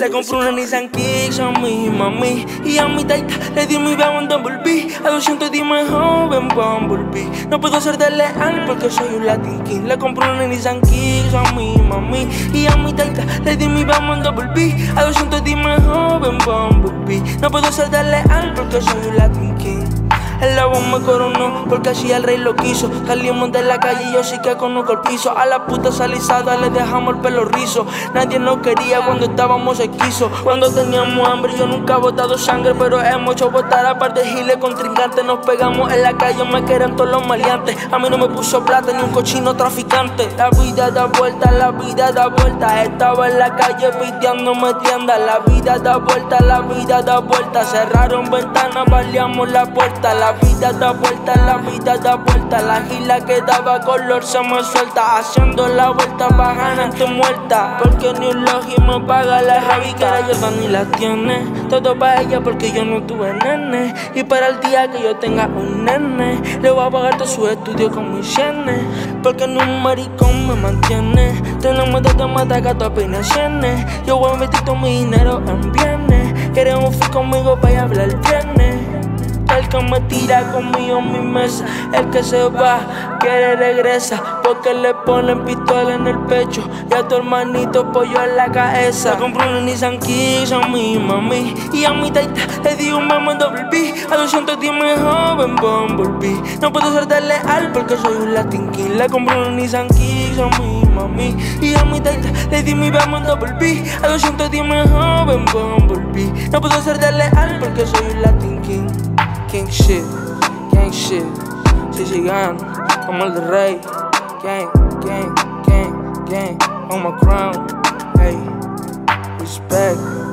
Le compré una Nissan Kicks a mi mami Y a mi taita le di mi beso en Double B A 210 más joven Bumblebee. No puedo ser de leal porque soy un Latin King. Le compré una Nissan Kicks a mi mami Y a mi taita le di mi beso en Double B A 210 más joven Bumblebee No puedo ser de leal porque soy un Latin King el lobo me coronó porque así el rey lo quiso. Salimos de la calle y yo sí que conozco el piso. A la puta salizada le dejamos el pelo rizo. Nadie nos quería cuando estábamos esquizo. Cuando teníamos hambre yo nunca he botado sangre, pero hemos hecho botar a par de giles contrincantes. Nos pegamos en la calle, me quedan todos los maleantes. A mí no me puso plata ni un cochino traficante. La vida da vuelta, la vida da vuelta. Estaba en la calle piteándome tienda. La vida da vuelta, la vida da vuelta. Cerraron ventanas, baleamos la puerta. Vida da vuelta, la vida da vuelta. La gila que daba color se me suelta. Haciendo la vuelta pa' ganarte muerta. Porque ni un logi me paga la rabica. La ni la tiene. Todo para ella porque yo no tuve nene. Y para el día que yo tenga un nene, le voy a pagar todo su estudio con mis yenes. Porque ni un maricón me mantiene. Tenemos de mata gato apenas. Yo voy a meter todo mi dinero en bienes. Queremos fui conmigo para hablar el viernes. El que me tira conmigo en mi mesa, el que se va, quiere regresa, porque le ponen pistola en el pecho y a tu hermanito pollo en la cabeza. Le compré una Nissan Kicks a mi mami y a mi taita le di un mamo en doble B. A 210 me joven Bumblebee. No puedo ser de leal porque soy un Latin King. Le compré una Nissan Kicks a mi mami y a mi taita le di mi mamo en doble B. A 210 me joven Bumblebee. No puedo ser de leal porque soy un Latin King. King shit, gang shit. Llegan como el de rey. Gang, gang, gang, gang. On my crown. Hey, respect.